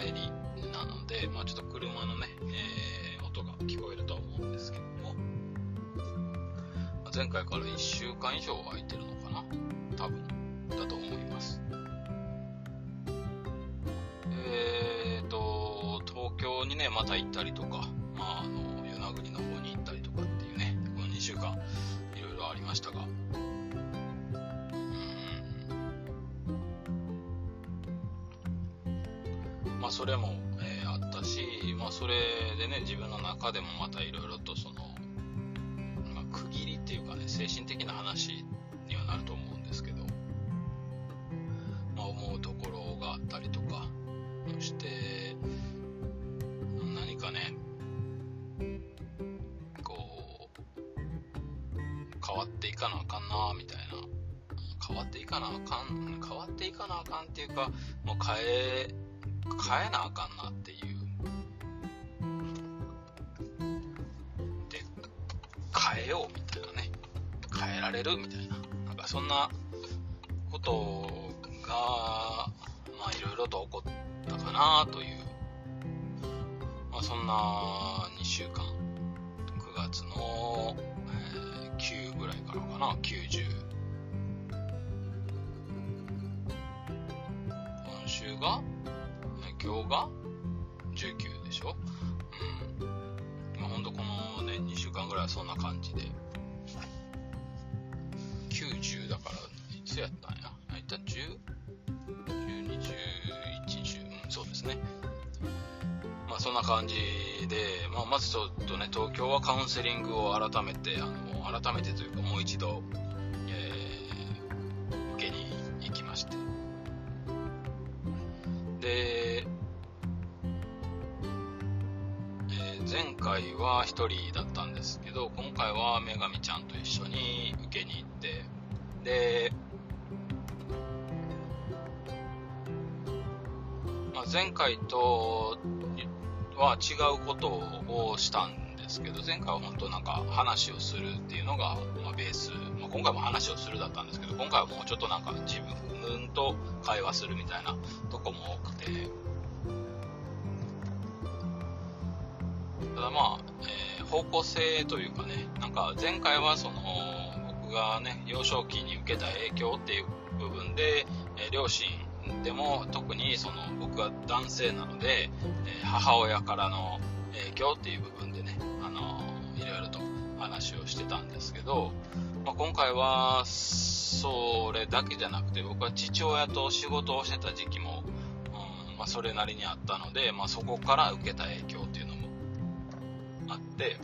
帰りなので、まあ、ちょっと車のね、えー、音が聞こえるとは思うんですけども、前回から1週間以上空いてるのかな？多分。だと思います。えーと東京にねまた行ったりかなあかん、変わっていかなあかんっていうか、もう変え、変えなあかんなっていう。で、変えようみたいなね。変えられるみたいな。なんかそんなことが、まあいろいろと起こったかなという。まあそんな2週間。9月の、えー、9ぐらいからかな。90。今週が今日が19でしょ？うん。まあ、ほんとこのね、2週間ぐらいはそんな感じで。90だから、いつやったんや？あ、いった？10、12、11、10、うん、そうですね。まあそんな感じで、まあまずちょっとね、東京はカウンセリングを改めて、あの、改めてというかもう一度、で、えー前回は1人だったんですけど、今回は女神ちゃんと一緒に受けに行って、で、まあ、前回とは違うことをしたんですけど、前回は本当なんか話をするっていうのが、まあ、ベース、まあ、今回も話をするだったんですけど、今回はもうちょっとなんか自分と会話するみたいなとこも多くて、ただまあ、えー方向性というかね、なんか前回はその、僕がね、幼少期に受けた影響っていう部分で、えー両親でも特にその僕が男性なので、えー母親からの影響っていう部分でね、あのーいろいろと話をしてたんですけど、まあ、今回はそれだけじゃなくて僕は父親と仕事をしてた時期も、うんまあ、それなりにあったので、まあ、そこから受けた影響っていうのもあって、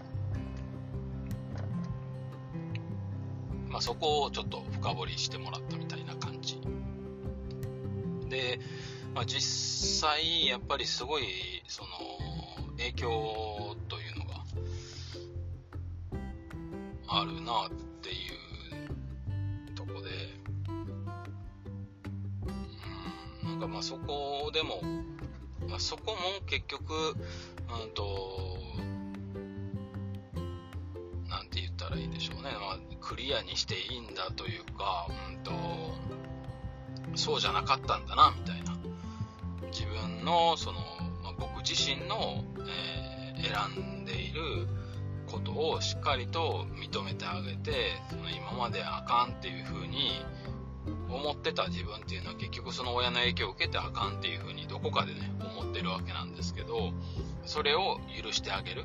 まあ、そこをちょっと深掘りしてもらったみたいな感じ。で、まあ、実際やっぱりすごいその影響というのがあるなってなんかまあそこでも、まあ、そこも結局うんとなんて言ったらいいんでしょうね、まあ、クリアにしていいんだというか、うんと、そうじゃなかったんだな、みたいな。自分の、その、まあ、僕自身の、えー選んでいることをしっかりと認めてあげて、その今まであかんっていう風に思ってた自分っていうのは結局その親の影響を受けてあかんっていう風にどこかでね、思ってるわけなんですけど、それを許してあげる。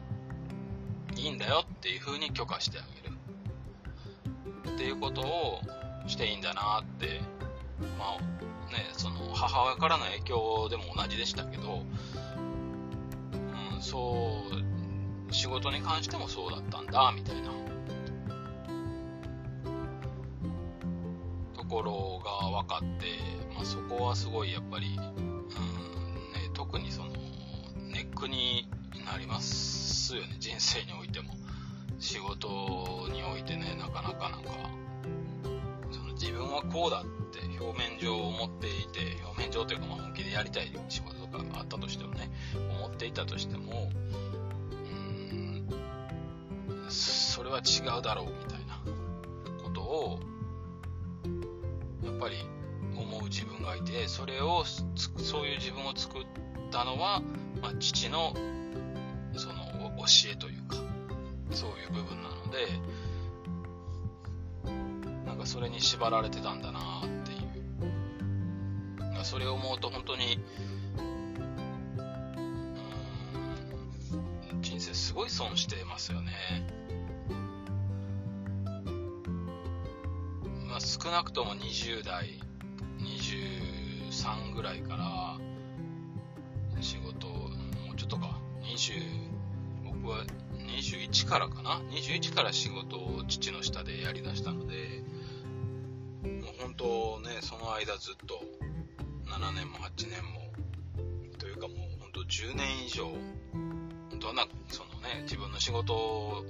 いいんだよっていう風に許可してあげるっていうことをしていいんだなってまあねその母親からの影響でも同じでしたけど、うん、そう仕事に関してもそうだったんだみたいなころが分かって、まあ、そこはすごいやっぱり、うんね、特にそのネックになりますよね人生においても。仕事においてねなかなかなんかその自分はこうだって表面上思っていて表面上というかまあ本気でやりたい仕事とかがあったとしてもね思っていたとしてもうんそれは違うだろうみたいなことをやっぱり思う自分がいてそれをつそういう自分を作ったのは、まあ、父のその教えというかそういう部分なのでなんかそれに縛られてたんだなっていう。それを思うと本当にうん人生すごい損してますよね。少なくとも20代23ぐらいから仕事もうちょっとか。20僕は21からかな。21から仕事を父の下でやりだしたのでもう本当ねその間ずっと7年も8年もというかもう本当10年以上どんなそのね自分の仕事を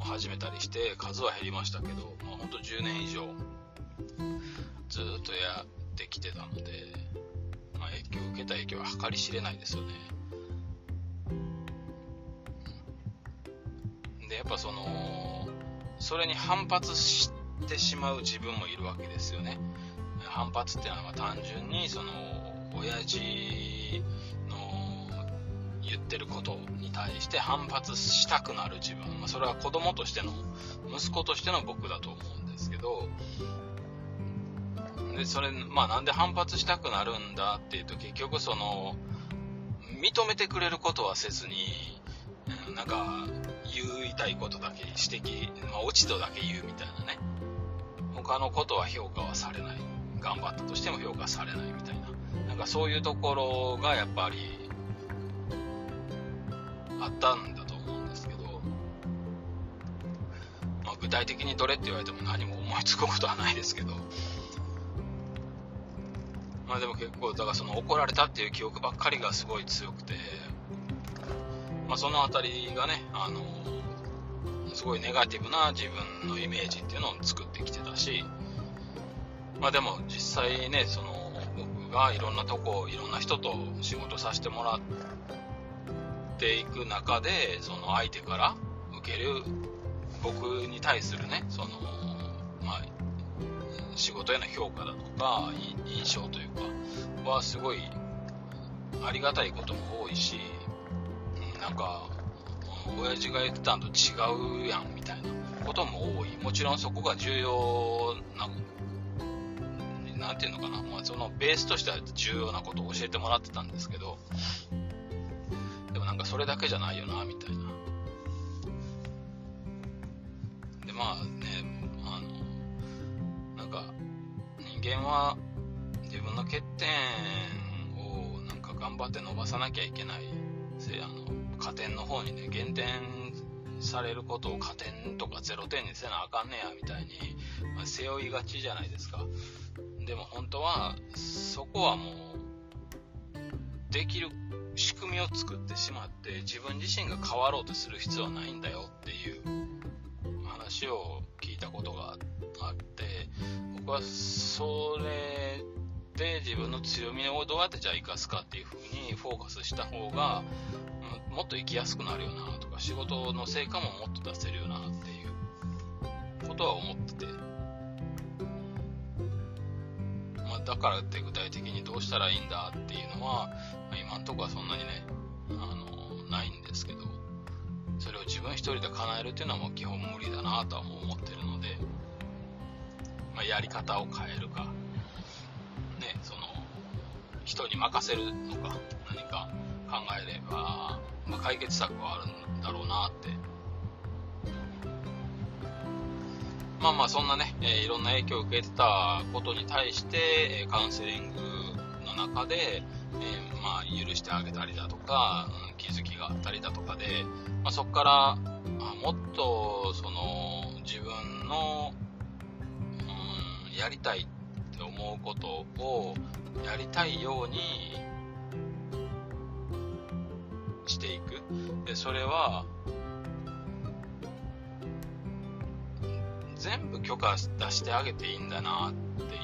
始めたりして数は減りましたけど、まあ、本当10年以上ずっとやってきてたので、まあ、影響受けた影響は計り知れないですよね。でやっぱそのそれに反発してしまう自分もいるわけですよね。反発っていうのは単純にその親父の言ってることに対して反発したくなる自分、まあ、それは子供としての息子としての僕だと思うんですけどでそれ、まあ、なんで反発したくなるんだっていうと結局その認めてくれることはせずになんか言いたいことだけ指摘、まあ、落ち度だけ言うみたいなね。他のことは評価はされない。頑張ったとしても評価されないみたいな。なんかそういうところがやっぱりあったんだと思うんですけど、まあ、具体的にどれって言われても何も思いつくことはないですけど。まあでも結構だからその怒られたっていう記憶ばっかりがすごい強くてまあその辺りがねあのすごいネガティブな自分のイメージっていうのを作ってきてたしまあでも実際ね、その僕がいろんなとこ、いろんな人と仕事させてもらっていく中で、その相手から受ける僕に対するね、その、仕事への評価だとか、印象というか、はすごいありがたいことも多いし、なんか、親父が言ってたんと違うやんみたいなことも多い。もちろんそこが重要な何ていうのかな、まあ、そのベースとしては重要なことを教えてもらってたんですけど、でもなんかそれだけじゃないよな、みたいな。で、まあね、間は自分の欠点をなんか頑張って伸ばさなきゃいけないせ、あの、加点の方にね、減点されることを加点とか0点にせなあかんねやみたいに、まあ、背負いがちじゃないですか。でも本当はそこはもうできる仕組みを作ってしまって自分自身が変わろうとする必要はないんだよっていう話をたことがあって僕はそれで自分の強みをどうやってじゃあ生かすかっていう風にフォーカスした方がもっと生きやすくなるよなとか仕事の成果ももっと出せるよなっていうことは思ってて。だからって具体的にどうしたらいいんだっていうのは、今んとこはそんなにね、あの、ないんですけど、それを自分一人で叶えるっていうのはもう基本無理だなとは思ってる、まあ、やり方を変えるか、ね、その、人に任せるのか、何か考えれば、まあ、解決策はあるんだろうなって。まあまあそんなね、えー、いろんな影響を受けてたことに対して、え、カウンセリングの中で、えー、まあ許してあげたりだとか、うん、気づきがあったりだとかで、まあ、そこからあもっとその自分の、やりたいって思うことをやりたいようにしていく。で、それは、全部許可出してあげていいんだなってい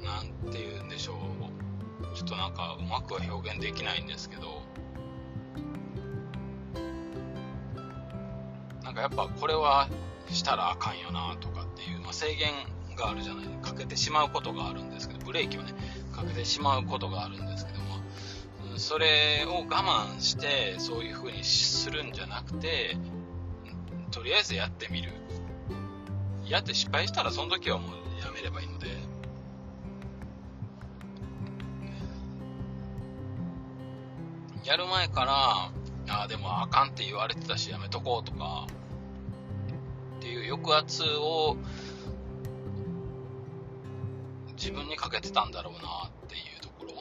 う。なんて言うんでしょう。ちょっとなんかうまくは表現できないんですけど。かやっぱこれはしたらあかんよなとかっていう、まあ、制限があるじゃないか。けてしまうことがあるんですけどブレーキをねかけてしまうことがあるんですけどもそれを我慢してそういう風にするんじゃなくてとりあえずやってみる。やって失敗したらその時はもうやめればいいので。やる前からああでもあかんって言われてたしやめとこうとか抑圧を自分にかけてたんだろうなっていうところ。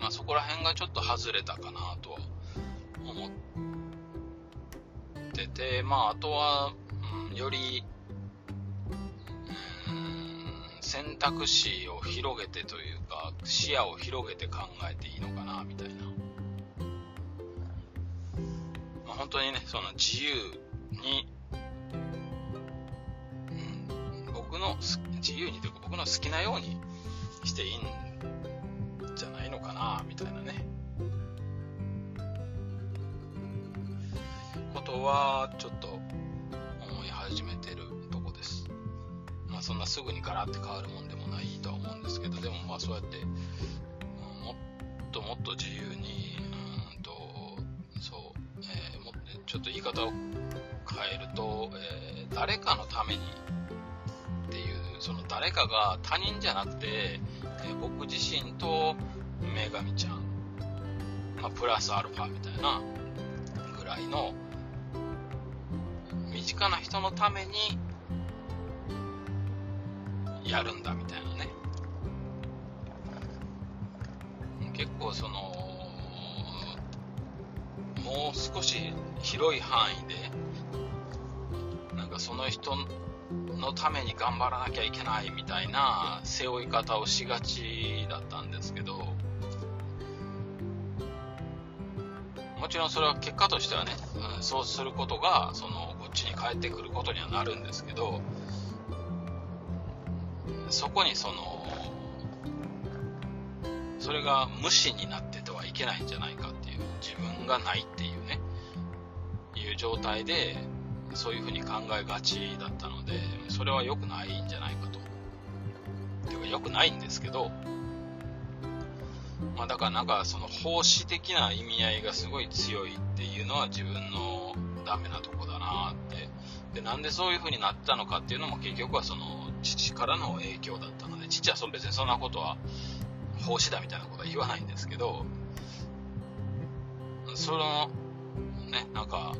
まあそこら辺がちょっと外れたかなとは思っててまああとは、うん、より選択肢を広げてというか視野を広げて考えていいのかなみたいな、まあ、本当にねその自由に、僕の自由にというか僕の好きなようにしていいんじゃないのかなみたいなね。ことはちょっと思い始めてるとこです。まあそんなすぐにガラッて変わるもんでもないとは思うんですけどでもまあそうやって、もっともっと自由にうんとそう、えー、もちょっと言い方を変えると、えー、誰かのためにその誰かが他人じゃなくて、え僕自身と女神ちゃん、まあ、プラスアルファみたいなぐらいの身近な人のためにやるんだみたいなね。結構そのもう少し広い範囲でなんかその人のために頑張らなきゃいけないみたいな背負い方をしがちだったんですけどもちろんそれは結果としてはね、うん、そうすることがそのこっちに帰ってくることにはなるんですけどそこにそのそれが無視になっててはいけないんじゃないかっていう自分がないっていうねいう状態でそういうふうに考えがちだったで、それは良くないんじゃないかと。てか良くないんですけど、まあだからなんかその奉仕的な意味合いがすごい強いっていうのは自分のダメなとこだなって。で、なんでそういう風になったのかっていうのも結局はその父からの影響だったので、父はそ別にそんなことは奉仕だみたいなことは言わないんですけど、その、ね、なんか、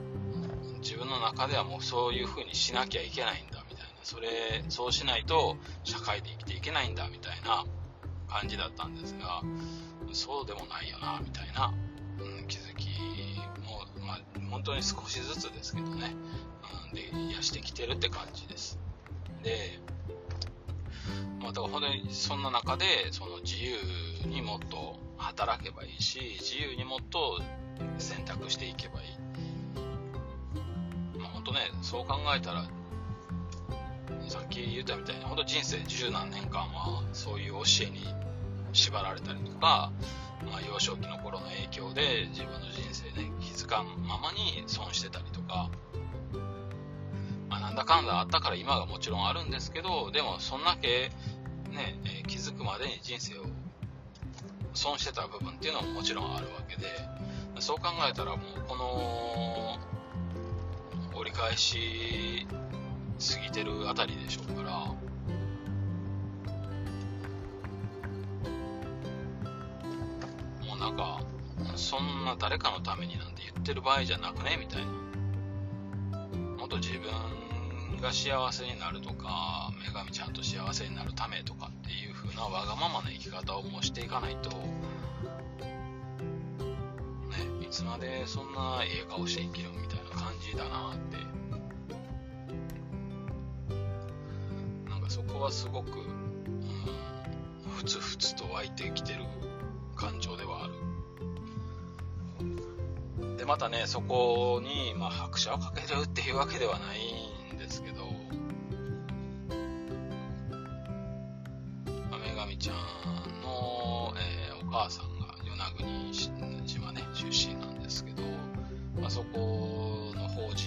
自分の中ではもうそういう風にしなきゃいけないんだ、それ、そうしないと社会で生きていけないんだみたいな感じだったんですが、そうでもないよな、みたいな、うん、気づきも、まあ、本当に少しずつですけどね、うん、で、癒してきてるって感じです。で、まあ、だから本当にそんな中で、その自由にもっと働けばいいし、自由にもっと選択していけばいい。とね、そう考えたら、さっき言ったみたいに、本当人生十何年間は、そういう教えに縛られたりとか、まあ、幼少期の頃の影響で自分の人生ね、気づかんままに損してたりとか、まあ、なんだかんだあったから今がもちろんあるんですけど、でもそんだけね、え、気づくまでに人生を損してた部分っていうのももちろんあるわけで、そう考えたらもうこの折り返し過ぎてるあたりでしょうから、もうなんか、そんな誰かのためになんて言ってる場合じゃなくねみたいな。もっと自分が幸せになるとか、女神ちゃんと幸せになるためとかっていう風なわがままな生き方をもうしていかないと、ね、いつまでそんなええ顔して生きるみたいな感じだなってこはすごく、うん、ふつふつと湧いてきてる感情ではある。でまたねそこに、まあ、拍車をかけるっていうわけではないんですけど女神ちゃんの、えー、お母さんが与那国島ね出身なんですけど、まあ、そこの法事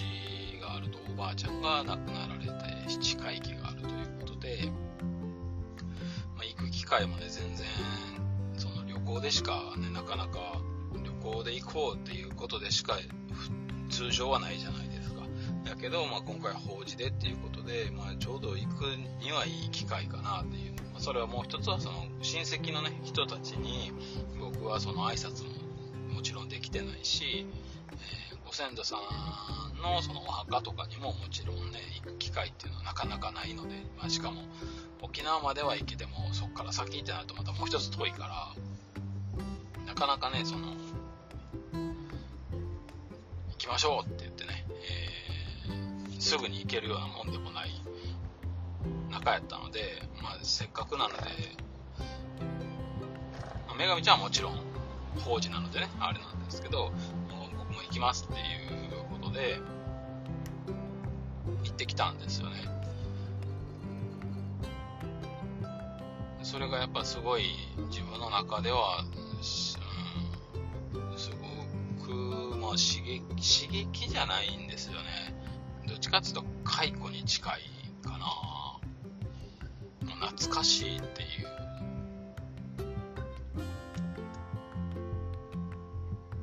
があるとおばあちゃんが亡くなられて七回忌しか通常はないじゃないですか。だけど、まあ、今回法事でっていうことで、まあ、ちょうど行くにはいい機会かなっていう。まあ、それはもう一つはその親戚のね、人たちに僕はその挨拶ももちろんできてないし、えー、ご先祖さんのそのお墓とかにももちろんね、行く機会っていうのはなかなかないので、まあ、しかも沖縄までは行けてもそこから先ってなるとまたもう一つ遠いから、なかなかね、その、きましょうって言ってね、えー、すぐに行けるようなもんでもない仲やったので、まあ、せっかくなので、まあ、女神ちゃんはもちろん法事なのでね、あれなんですけどもう、僕も行きますっていうことで、行ってきたんですよね。それがやっぱすごい自分の中では、刺激、刺激じゃないんですよね。どっちかっていうと解雇に近いかな。懐かしいっていう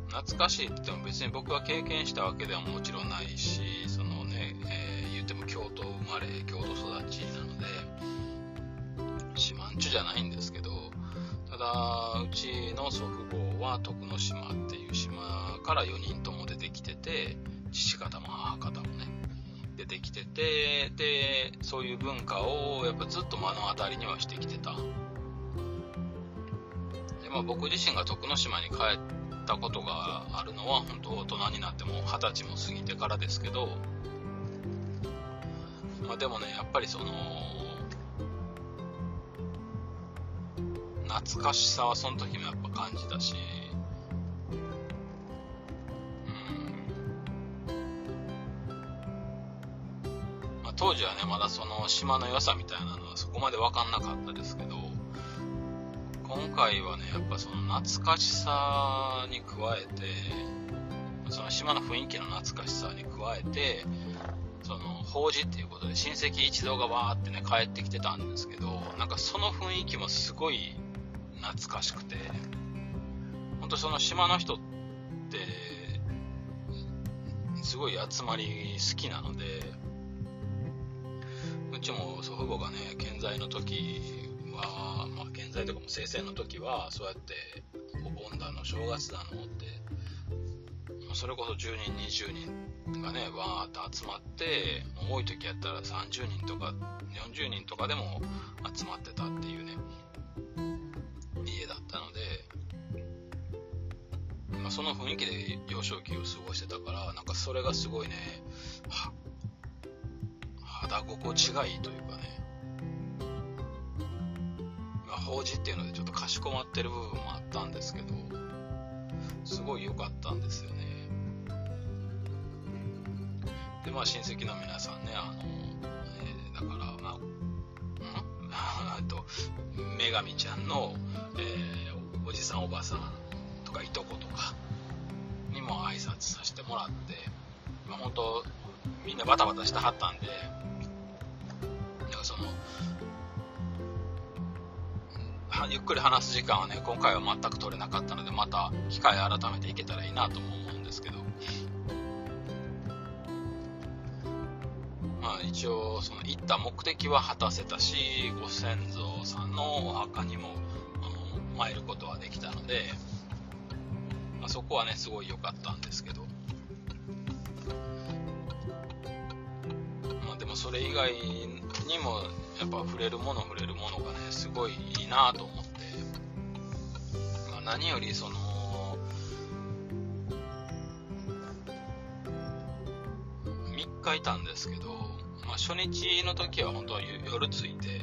懐かしいって言っても別に僕は経験したわけではもちろんないしそのね、えー、言っても京都生まれ京都育ちなので四万十じゃないんですけどただうちの祖父母は徳之島っていうから4人とも出てきてて父方も母方もね出てきてて、で、そういう文化をやっぱずっと目の当たりにはしてきてた。で、まあ僕自身が徳之島に帰ったことがあるのは本当大人になっても二十歳も過ぎてからですけど、まあでもね、やっぱりその、懐かしさはその時もやっぱ感じたし、当時はね、まだその島の良さみたいなのはそこまで分かんなかったですけど、今回はね、やっぱその懐かしさに加えて、その島の雰囲気の懐かしさに加えて、その法事っていうことで親戚一同がわーってね帰ってきてたんですけど、なんかその雰囲気もすごい懐かしくて、本当その島の人って、すごい集まり好きなので、うちも祖父母がね、健在の時は、まあ、健在とかも生前の時は、そうやって、お盆だの、正月だのって、それこそ10人、20人がね、わーっと集まって、多い時やったら30人とか40人とかでも集まってたっていうね、家だったので、まあ、その雰囲気で幼少期を過ごしてたから、なんかそれがすごいねは、肌心地がいいというかね、まあ、法事っていうのでちょっとかしこまってる部分もあったんですけど、すごい良かったんですよね。で、まあ親戚の皆さんね、あの、えー、だから、まあ、ん？と、女神ちゃんの、えー、おじさんおばさんとかいとことかにも挨拶させてもらって、まあ、本当みんなバタバタしてはったんで、その、ゆっくり話す時間はね、今回は全く取れなかったので、また機会改めていけたらいいなとも思うんですけど、まあ一応、その行った目的は果たせたし、ご先祖さんのお墓にも、あの、参ることはできたので、まあ、そこはね、すごい良かったんですけど、まあでもそれ以外にもやっぱ触れるもの触れるものがねすごいいいなと思って、まあ、何よりその3日いたんですけど、まあ、初日の時は本当は夜着いて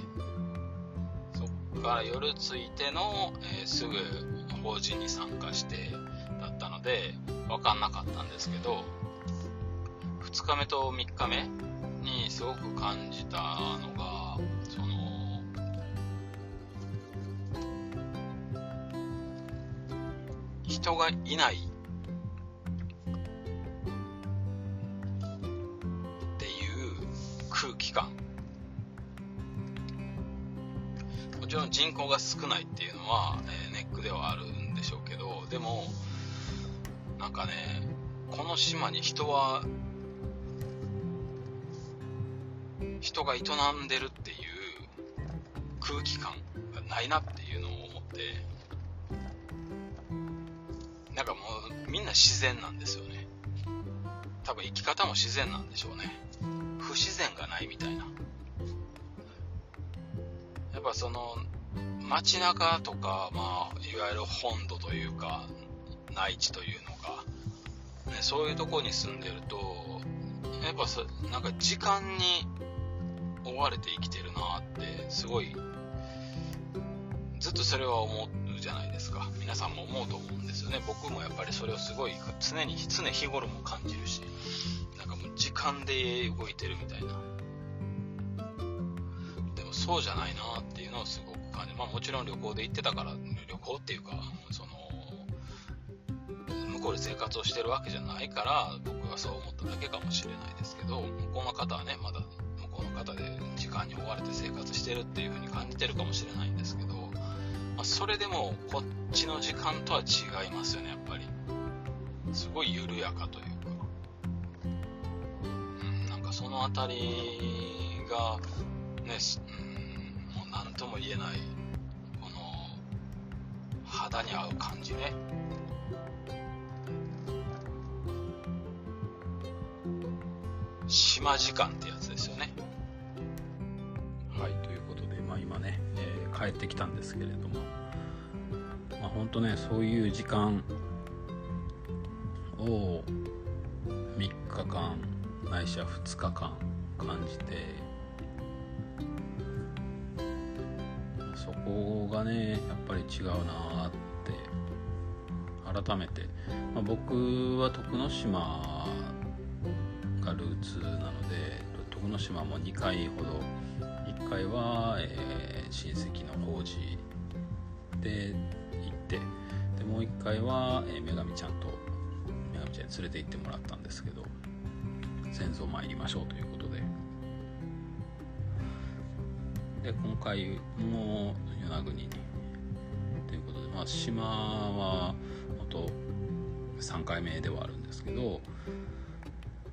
そっから夜着いての、えー、すぐ法事に参加してだったので分かんなかったんですけど2日目と3日目にすごく感じたのが、その、人がいないっていう空気感。もちろん人口が少ないっていうのは、えー、ネックではあるんでしょうけどでもなんかねこの島に人は人が営んでるっていう空気感がないなっていうのを思ってなんかもうみんな自然なんですよね。多分生き方も自然なんでしょうね。不自然がないみたいな。やっぱその街中とか、まあ、いわゆる本土というか内地というのが、ね、そういうとこに住んでるとやっぱそなんか時間に追われて生きてるなってすごいずっとそれは思うじゃないですか。皆さんも思うと思うんですよね。僕もやっぱりそれをすごい常に常日頃も感じるしなんかもう時間で動いてるみたいな。でもそうじゃないなっていうのをすごく感じまあもちろん旅行で行ってたから旅行っていうかその向こうで生活をしてるわけじゃないから僕はそう思っただけかもしれないですけど向こうの方はねまだ方で時間に追われて生活してるっていう風に感じてるかもしれないんですけどまあ、それでもこっちの時間とは違いますよねやっぱり。すごい緩やかというか、うん、なんかその辺りがね、うん、もう何とも言えないこの肌に合う感じね。島時間ってやつですよね。ことでまあ今ね帰ってきたんですけれども。まあ本当ねそういう時間を3日間ないしは2日間感じてそこがねやっぱり違うなって改めて、まあ、僕は徳之島がルーツなので徳之島も2回ほど1回は、えー、親戚の法事で行ってでもう1回は、えー、女神ちゃんと女神ちゃんに連れて行ってもらったんですけど先祖参りましょうということで。で今回も与那国にということで、まあ、島は本当3回目ではあるんですけど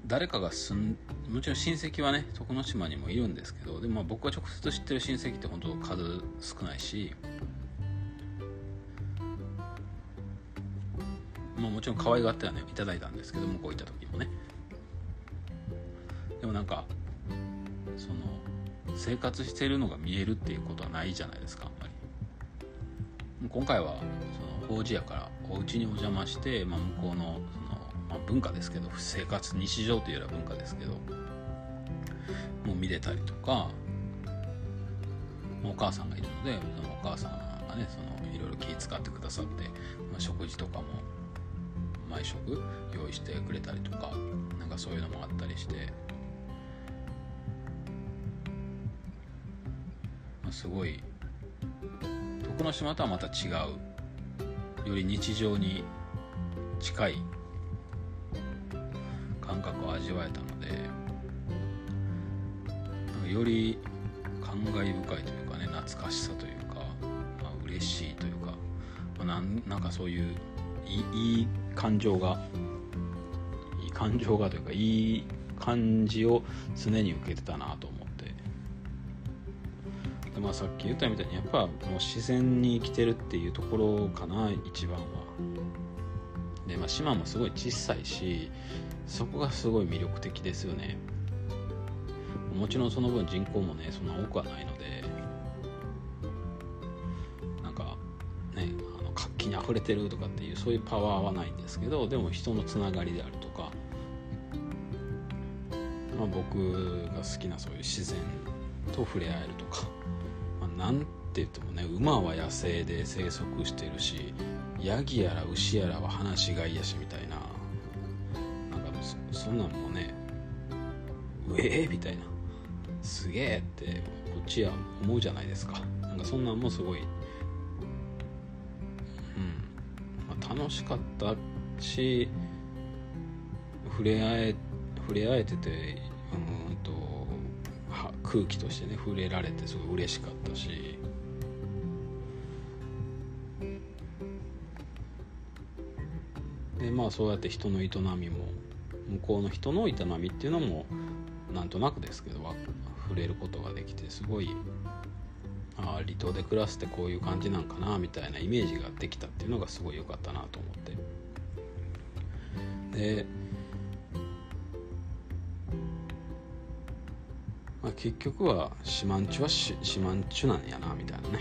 誰かが住んもちろん親戚はね徳之島にもいるんですけどでも僕が直接知ってる親戚って本当数少ないし、まあ、もちろん可愛がってはねいただいたんですけど向こう行った時もね。でもなんかその生活してるのが見えるっていうことはないじゃないですかあんまり。今回はその法事やからお家にお邪魔して、まあ、向こうの、文化ですけど生活日常というよりは文化ですけどもう見れたりとかお母さんがいるのでそのお母さんがねそのいろいろ気遣ってくださって、まあ、食事とかも毎食用意してくれたりとかなんかそういうのもあったりして、まあ、すごい徳之島とはまた違うより日常に近い覚を味わえたのでより感慨深いというかね懐かしさというか、まあ嬉しいというか、まあ、なんかそういういい感情がいい感情がというかいい感じを常に受けてたなと思ってで、まあ、さっき言ったみたいにやっぱもう自然に生きてるっていうところかな一番は。で、まあ、島もすごい小さいしそこがすごい魅力的ですよね。もちろんその分人口もねそんな多くはないのでなんかねあの活気にあふれてるとかっていうそういうパワーはないんですけどでも人のつながりであるとか、まあ、僕が好きなそういう自然と触れ合えるとか、まあ、なんて言ってもね馬は野生で生息してるしヤギやら牛やらは放し飼いやしみたいなそんなんもねうええー、みたいな。すげえってこっちは思うじゃないですか。なんかそんなんもすごい、うん。まあ、楽しかったし触れ合え触れ合えててうんと空気としてね触れられてすごい嬉しかったし。でまあそうやって人の営みも向こうの人の営みっていうのもなんとなくですけど触れることができてすごいあ離島で暮らすってこういう感じなんかなみたいなイメージができたっていうのがすごい良かったなと思って。で、まあ、結局は四万十は四万十なんやなみたいなね、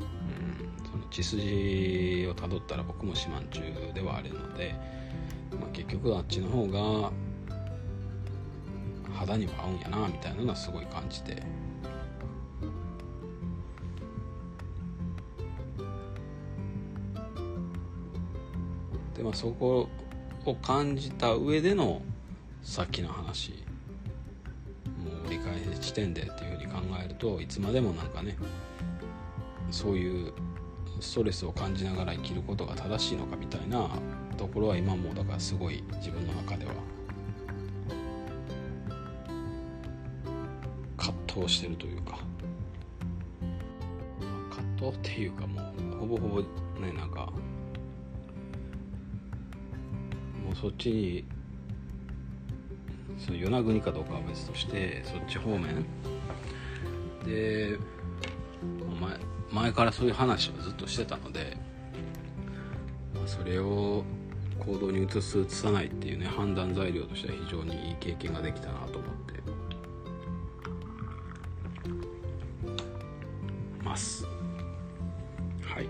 うん、その血筋をたどったら僕も四万十ではあるので、まあ、結局あっちの方が肌には合うんやなみたいなのはすごい感じて。でまあそこを感じた上でのさっきの話。もう折り返し地点でっていうふうに考えるといつまでもなんかねそういうストレスを感じながら生きることが正しいのかみたいなところは今もだからすごい自分の中では。葛藤してるというか。葛藤っていうかもうほぼほぼねなんかもうそっちにその与那国かどうかは別としてそっち方面。で前からそういう話をずっとしてたので、まあ、それを行動に移す移さないっていうね判断材料としては非常にいい経験ができたなと思って。ます。はい。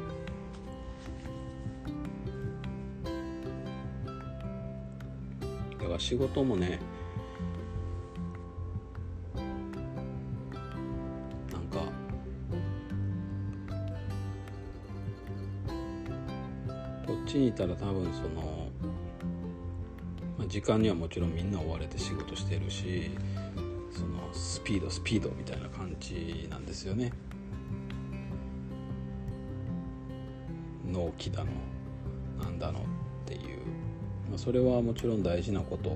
だから仕事もねいたら多分その、まあ、時間にはもちろんみんな追われて仕事してるしそのスピードスピードみたいな感じなんですよね。納期だのなんだのっていう、まあ、それはもちろん大事なこと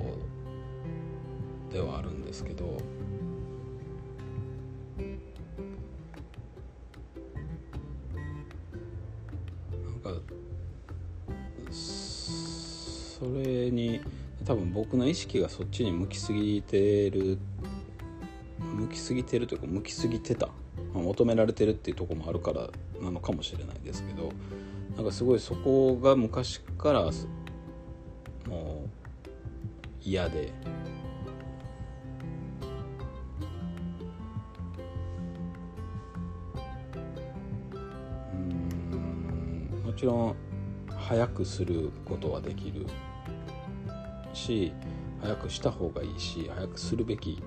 ではあるんですけどそれに多分僕の意識がそっちに向きすぎてる向きすぎてるというか向きすぎてた、まあ、求められてるっていうとこもあるからなのかもしれないですけどなんかすごいそこが昔からもう嫌で。うんもちろん早くすることはできるし早くした方がいいし早くするべき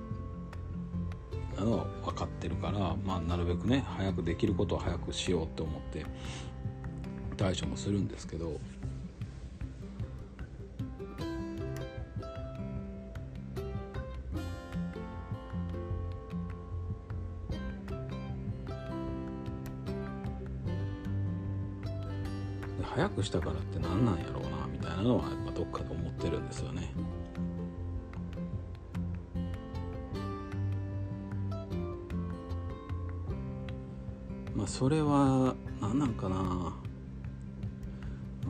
なのは分かってるから、まあ、なるべくね早くできることは早くしようって思って対処もするんですけど早くしたからって何なんやろうなみたいなのはやっぱどっかで思ってるんですよね。まあそれは何なんかな、ま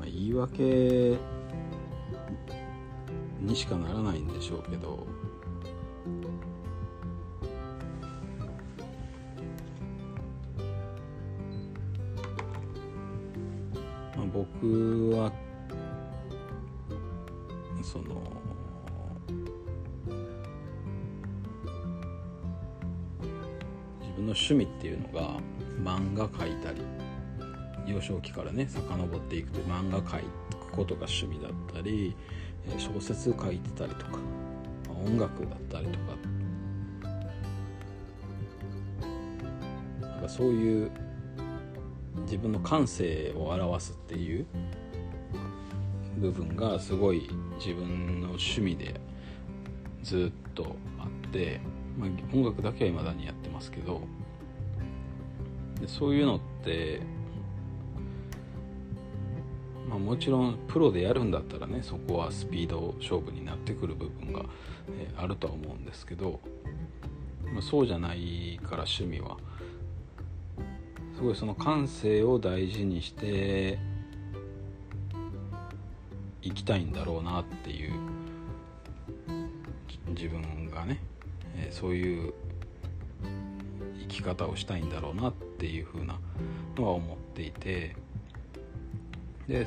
あ、言い訳にしかならないんでしょうけど、僕はその自分の趣味っていうのが漫画描いたり幼少期からね遡っていくと漫画描くことが趣味だったり小説書いてたりとか音楽だったりとか。なんかそういう自分の感性を表すっていう部分がすごい自分の趣味でずっとあって、まあ、音楽だけは未だにやってますけどでそういうのって、まあ、もちろんプロでやるんだったらねそこはスピード勝負になってくる部分が、えあるとは思うんですけど、まあ、そうじゃないから趣味は。すごいその感性を大事にして生きたいんだろうなっていう自分がね、え、そういう生き方をしたいんだろうなっていうふうなのは思っていてで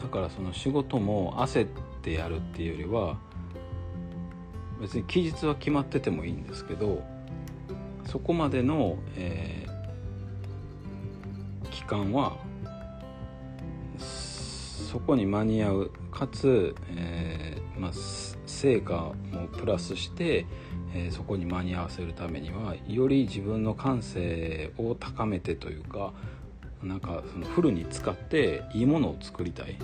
だからその仕事も焦ってやるっていうよりは別に期日は決まっててもいいんですけどそこまでの、えー、期間はそこに間に合うかつ、えーまあ、成果もプラスして、えー、そこに間に合わせるためにはより自分の感性を高めてというかなんかそのフルに使っていいものを作りたい。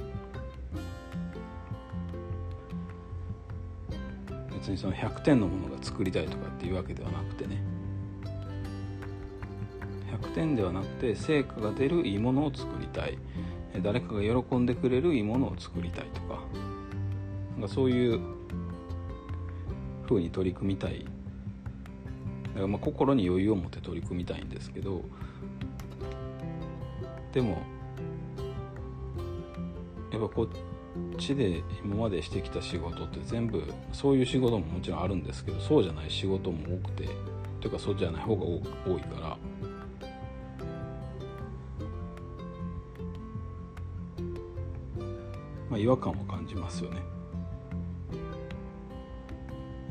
別にその100点のものが作りたいとかっていうわけではなくてね。100点ではなくて成果が出るいいものを作りたい。誰かが喜んでくれるいいものを作りたいとか。なんかそういう風に取り組みたい。だからまあ心に余裕を持って取り組みたいんですけど。でもやっぱこっちで今までしてきた仕事って全部そういう仕事ももちろんあるんですけどそうじゃない仕事も多くて。というかそうじゃない方が多いから。まあ違和感を感じますよね。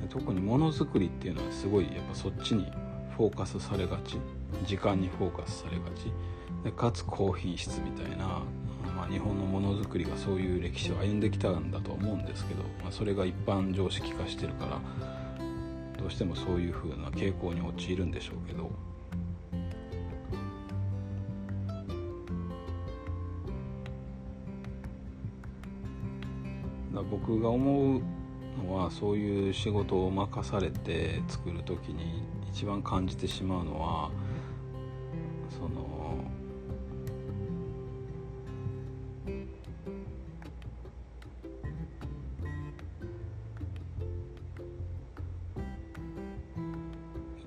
特にものづくりっていうのはすごいやっぱそっちにフォーカスされがち。時間にフォーカスされがち。でかつ高品質みたいな、まあ、日本のものづくりがそういう歴史を歩んできたんだと思うんですけど、まあ、それが一般常識化してるからどうしてもそういう風な傾向に陥るんでしょうけど。僕が思うのはそういう仕事を任されて作る時に一番感じてしまうのはその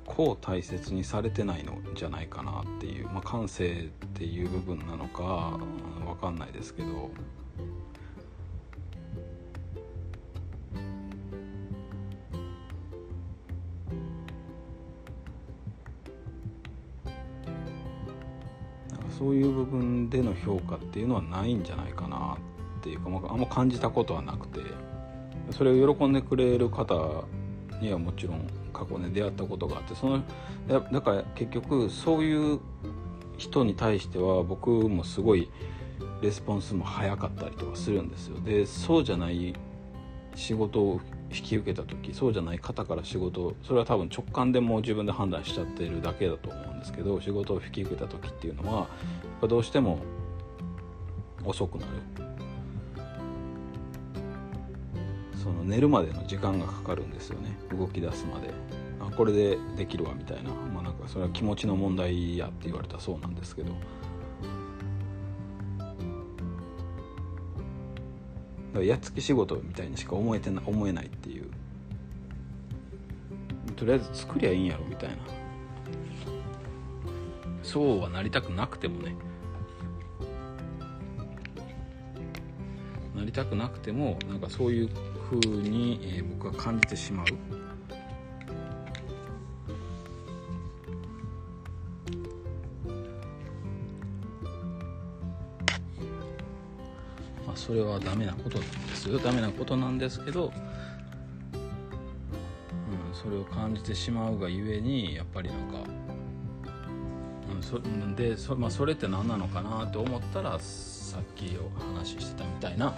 こう大切にされてないのじゃないかなっていう、まあ、感性っていう部分なのか分かんないですけど。そういう部分での評価っていうのはないんじゃないかなっていうか、まあ、あんま感じたことはなくてそれを喜んでくれる方にはもちろん過去ね出会ったことがあってそのだから結局そういう人に対しては僕もすごいレスポンスも早かったりとかするんですよ。でそうじゃない仕事引き受けた時そうじゃない方から仕事それは多分直感でもう自分で判断しちゃってるだけだと思うんですけど仕事を引き受けた時っていうのはやっぱどうしても遅くなる。その寝るまでの時間がかかるんですよね。動き出すまで。あこれでできるわみたいな。まあなんかそれは気持ちの問題やって言われたそうなんですけど。やっつけ仕事みたいにしか思えてな思えないっていう。とりあえず作りゃいいんやろみたいな。そうはなりたくなくてもね。なりたくなくてもなんかそういう風に、え、僕は感じてしまう。それはダメなことなんですよダメなことなんですけど、うん、それを感じてしまうがゆえにやっぱりなんか、うん、そでそ,、まあ、それって何なのかなと思ったらさっきお話ししてたみたいな、ま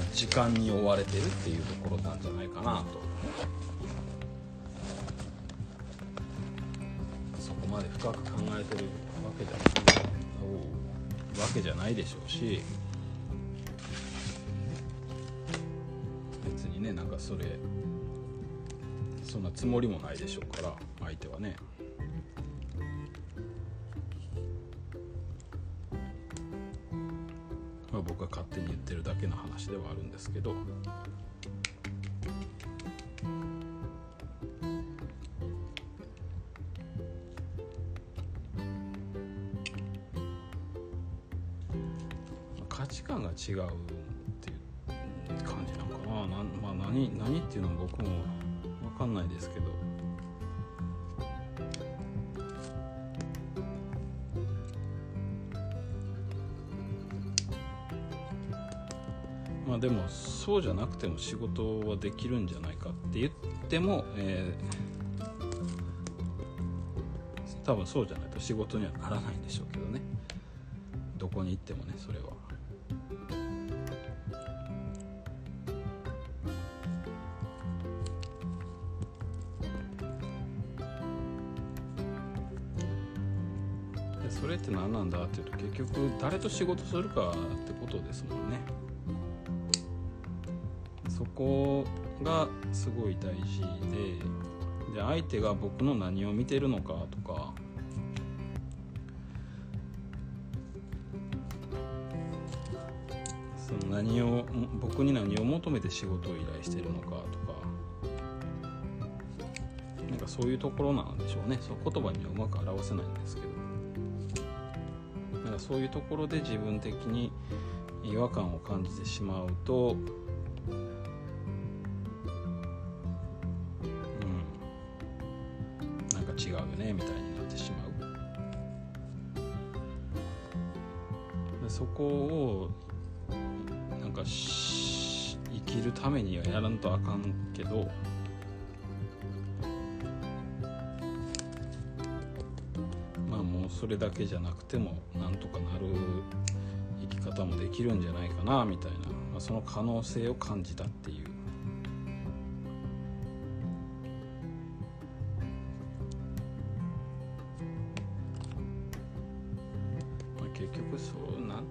あ、時間に追われてるっていうところなんじゃないかなと。そこまで深く考えてるわけじゃないけじゃないでしょうし別にねなんかそれそんなつもりもないでしょうから相手はね。まあ、僕が勝手に言ってるだけの話ではあるんですけど違うってう感じなのかな。な、まあ何、何っていうのも僕も分かんないですけど。まあでもそうじゃなくても仕事はできるんじゃないかって言っても、えー、多分そうじゃないと仕事にはならないんでしょうけどね。どこに行ってもねそれは。っていうと結局誰と仕事するかってことですもんね。そこがすごい大事でで相手が僕の何を見てるのかとか。その何を僕に何を求めて仕事を依頼してるのかとか。なんかそういうところなんでしょうね。そう言葉にはうまく表せないんですけど。なんかそういうところで自分的に違和感を感じてしまうとうん、なんか違うよねみたいになってしまう。でそこをなんか生きるためにはやらんとあかんけどそれだけじゃなくてもなんとかなる生き方もできるんじゃないかなみたいな、まあ、その可能性を感じたっていう。まあ、結局そうな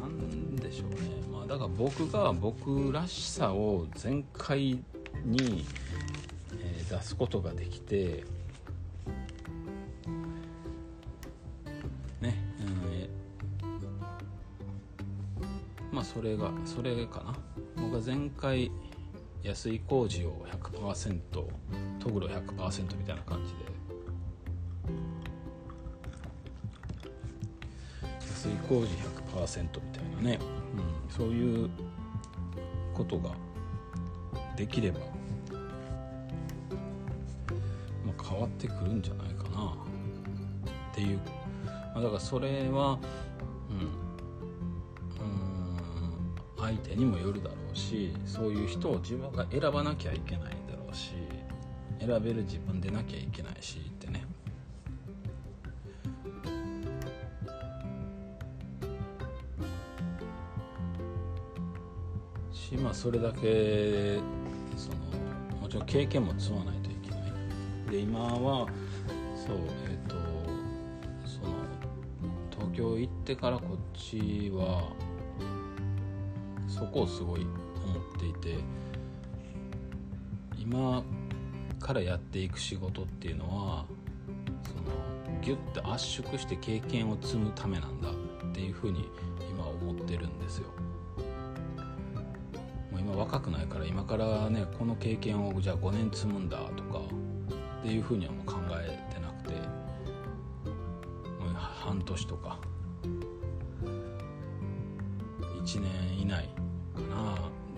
なんでしょうね、まあ、だから僕が僕らしさを全開に、えー、出すことができてれがそれかな？僕は前回安井浩二を100%トグロ100%みたいな感じで。安井浩二100%みたいなね、うん、そういうことができれば、まあ、変わってくるんじゃないかな。っていう、まあ、だからそれは相手にもよるだろうしそういう人を自分が選ばなきゃいけないだろうし選べる自分でなきゃいけないしってね。しまあそれだけそのもちろん経験も積まないといけない。で今はそうえっ、ー、とその東京行ってからこっちはそこをすごい思っていて今からやっていく仕事っていうのはそのギュッて圧縮して経験を積むためなんだっていうふうに今思ってるんですよ。もう今若くないから今からねこの経験をじゃあ5年積むんだとかっていうふうにはもう考えてなくてもう半年とか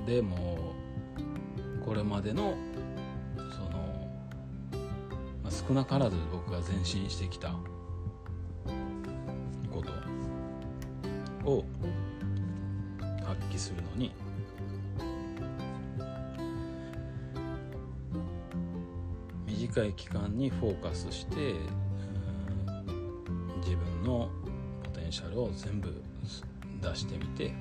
でもこれまでのその、まあ、少なからず僕が前進してきたことを発揮するのに短い期間にフォーカスして自分のポテンシャルを全部出してみて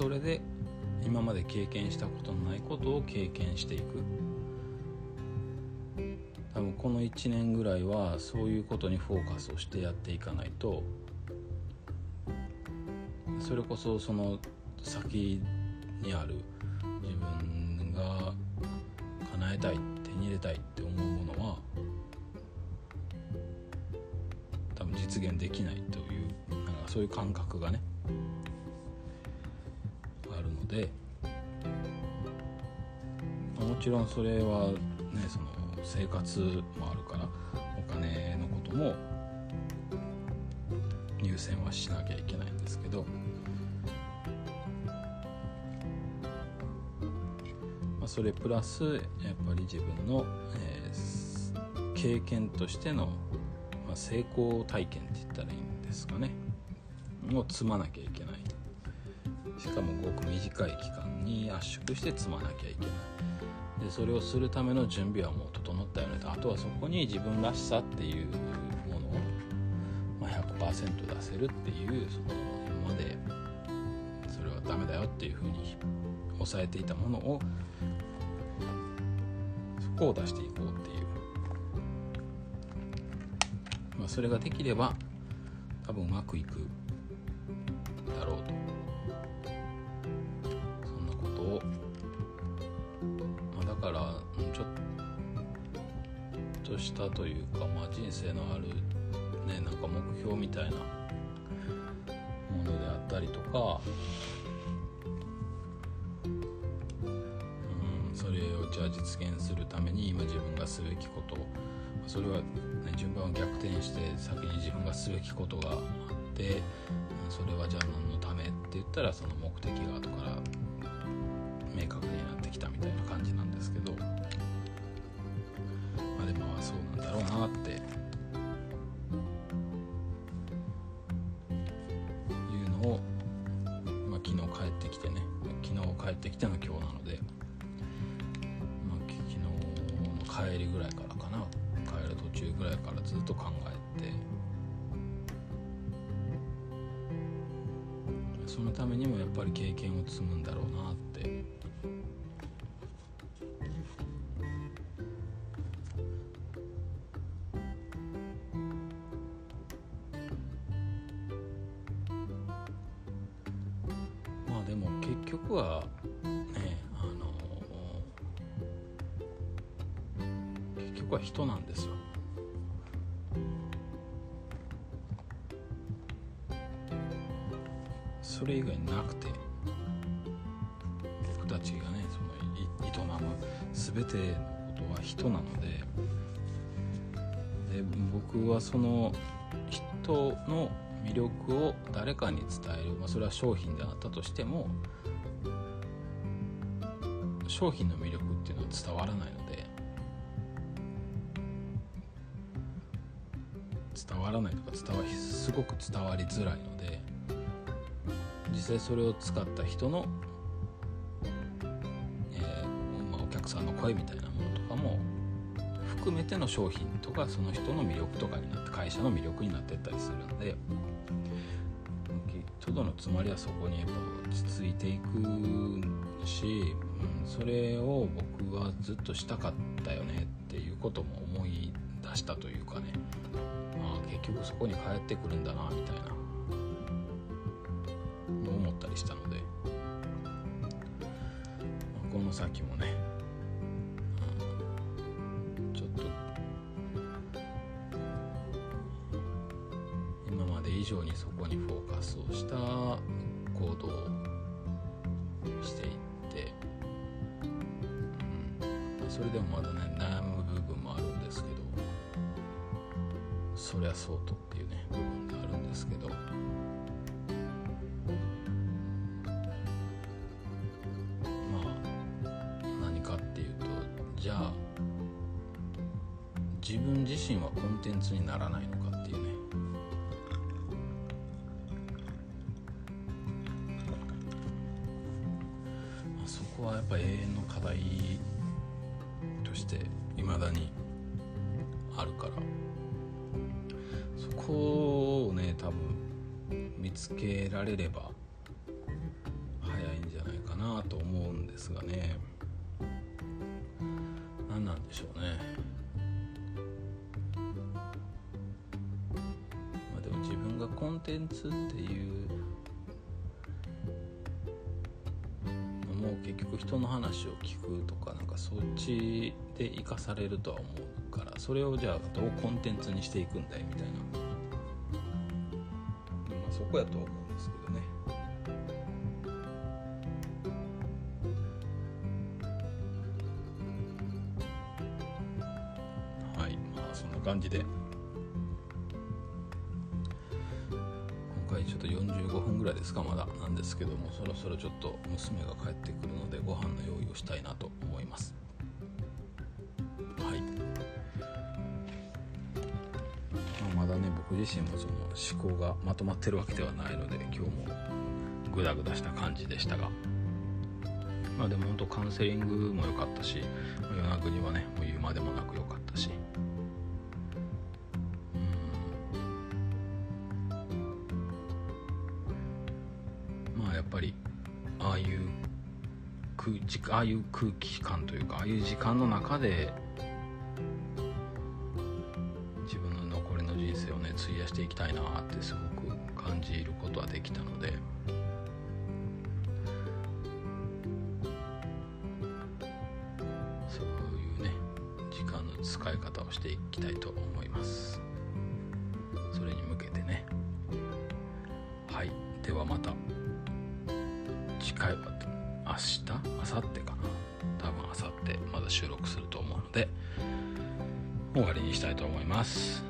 それで今まで経験したことのないことを経験していく。多分この1年ぐらいはそういうことにフォーカスをしてやっていかないとそれこそその先にある自分が叶えたい手に入れたいって思うものは多分実現できないというなんかそういう感覚がねちろんそれはねその生活もあるからお金のことも優先はしなきゃいけないんですけど、まあ、それプラスやっぱり自分の、えー、経験としての、まあ、成功体験って言ったらいいんですかね。を積まなきゃいけない。しかもごく短い期間に圧縮して積まなきゃいけない。でそれをするための準備はもう整ったよねと。あとはそこに自分らしさっていうものを、まあ、100%出せるっていうその今までそれはダメだよっていうふうに抑えていたものをそこを出していこうっていう、まあ、それができれば多分うまくいくだろうと。したというか、まあ、人生のあるねなんか目標みたいなものであったりとかうんそれをじゃあ実現するために今自分がすべきことそれは、ね、順番を逆転して先に自分がすべきことがあってそれはじゃあ何のためって言ったらその目的が後から明確になってきたみたいな感じなんですけど。だろうなって。いうのを、まあ、昨日帰ってきてね。昨日帰ってきての今日なので、まあ、昨日の帰りぐらいからかな。帰る途中ぐらいからずっと考えて。そのためにもやっぱり経験を積むんだろうでも結局はねあの結局は人なんですよ。それ以外なくて僕たちがねその営む全てのことは人なのでで僕はその人の魅力を誰かに伝える、まあ、それは商品であったとしても商品の魅力っていうのは伝わらないので伝わらないとか伝わすごく伝わりづらいので実際それを使った人の、えーまあ、お客さんの声みたいなものとかも含めての商品とかその人の魅力とかになって会社の魅力になってったりするんでとのつまりはそこにやっぱ落ち着いていくし、うん、それを僕はずっとしたかったよねっていうことも思い出したというかね、まあ、結局そこに帰ってくるんだなみたいな。上にそこにフォーカスをした行動をしていって、うん、それでもまだね悩む部分もあるんですけどそりゃそうとっていうね部分があるんですけど。じゃあ自分自身はコンテンツにならないのかられれば早いんじゃないかなと思うんですがね。何なんでしょうね。まあでも自分がコンテンツっていうのも結局人の話を聞くとかなんかそっちで生かされるとは思うからそれをじゃあどうコンテンツにしていくんだいみたいな、そこやとは思うんですけどね。はいまあそんな感じで今回ちょっと45分ぐらいですかまだなんですけどもそろそろちょっと娘が帰ってくるのでご飯の用意をしたいなと思います。僕自身もその思考がまとまってるわけではないので今日もグダグダした感じでしたが。まあでも本当カウンセリングも良かったし夜中にはねもう言うまでもなく良かったし。まあやっぱりああいうああいう空気感というかああいう時間の中でてすごく感じることはできたので。そういうね時間の使い方をしていきたいと思います。それに向けてね。はい。ではまた。次回は明日？明後日かな？多分明後日まだ収録すると思うので終わりにしたいと思います。